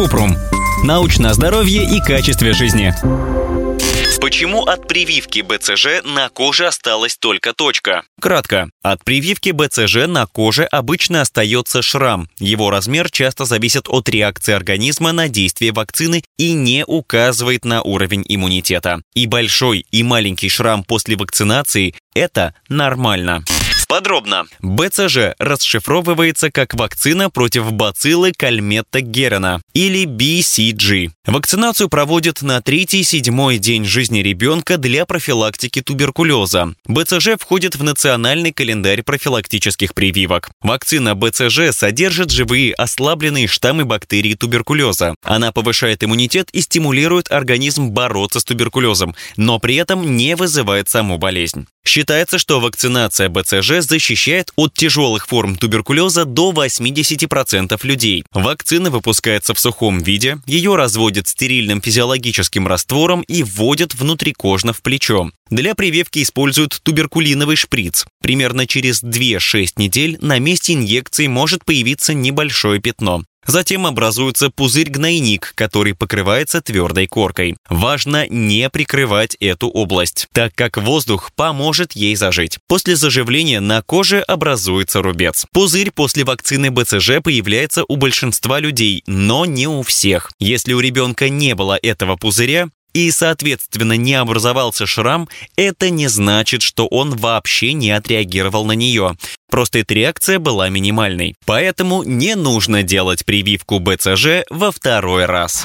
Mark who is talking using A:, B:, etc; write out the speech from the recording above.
A: Купрум. Научное здоровье и качестве жизни.
B: Почему от прививки БЦЖ на коже осталась только точка?
C: Кратко. От прививки БЦЖ на коже обычно остается шрам. Его размер часто зависит от реакции организма на действие вакцины и не указывает на уровень иммунитета. И большой, и маленький шрам после вакцинации – это нормально.
B: Подробно.
C: БЦЖ расшифровывается как вакцина против бациллы Кальметта Герена или BCG. Вакцинацию проводят на третий-седьмой день жизни ребенка для профилактики туберкулеза. БЦЖ входит в национальный календарь профилактических прививок. Вакцина БЦЖ содержит живые ослабленные штаммы бактерий туберкулеза. Она повышает иммунитет и стимулирует организм бороться с туберкулезом, но при этом не вызывает саму болезнь. Считается, что вакцинация БЦЖ защищает от тяжелых форм туберкулеза до 80% людей. Вакцина выпускается в сухом виде, ее разводят стерильным физиологическим раствором и вводят внутрикожно в плечо. Для прививки используют туберкулиновый шприц. Примерно через 2-6 недель на месте инъекции может появиться небольшое пятно. Затем образуется пузырь-гнойник, который покрывается твердой коркой. Важно не прикрывать эту область, так как воздух поможет ей зажить. После заживления на коже образуется рубец. Пузырь после вакцины БЦЖ появляется у большинства людей, но не у всех. Если у ребенка не было этого пузыря, и, соответственно, не образовался шрам, это не значит, что он вообще не отреагировал на нее. Просто эта реакция была минимальной. Поэтому не нужно делать прививку БЦЖ во второй раз.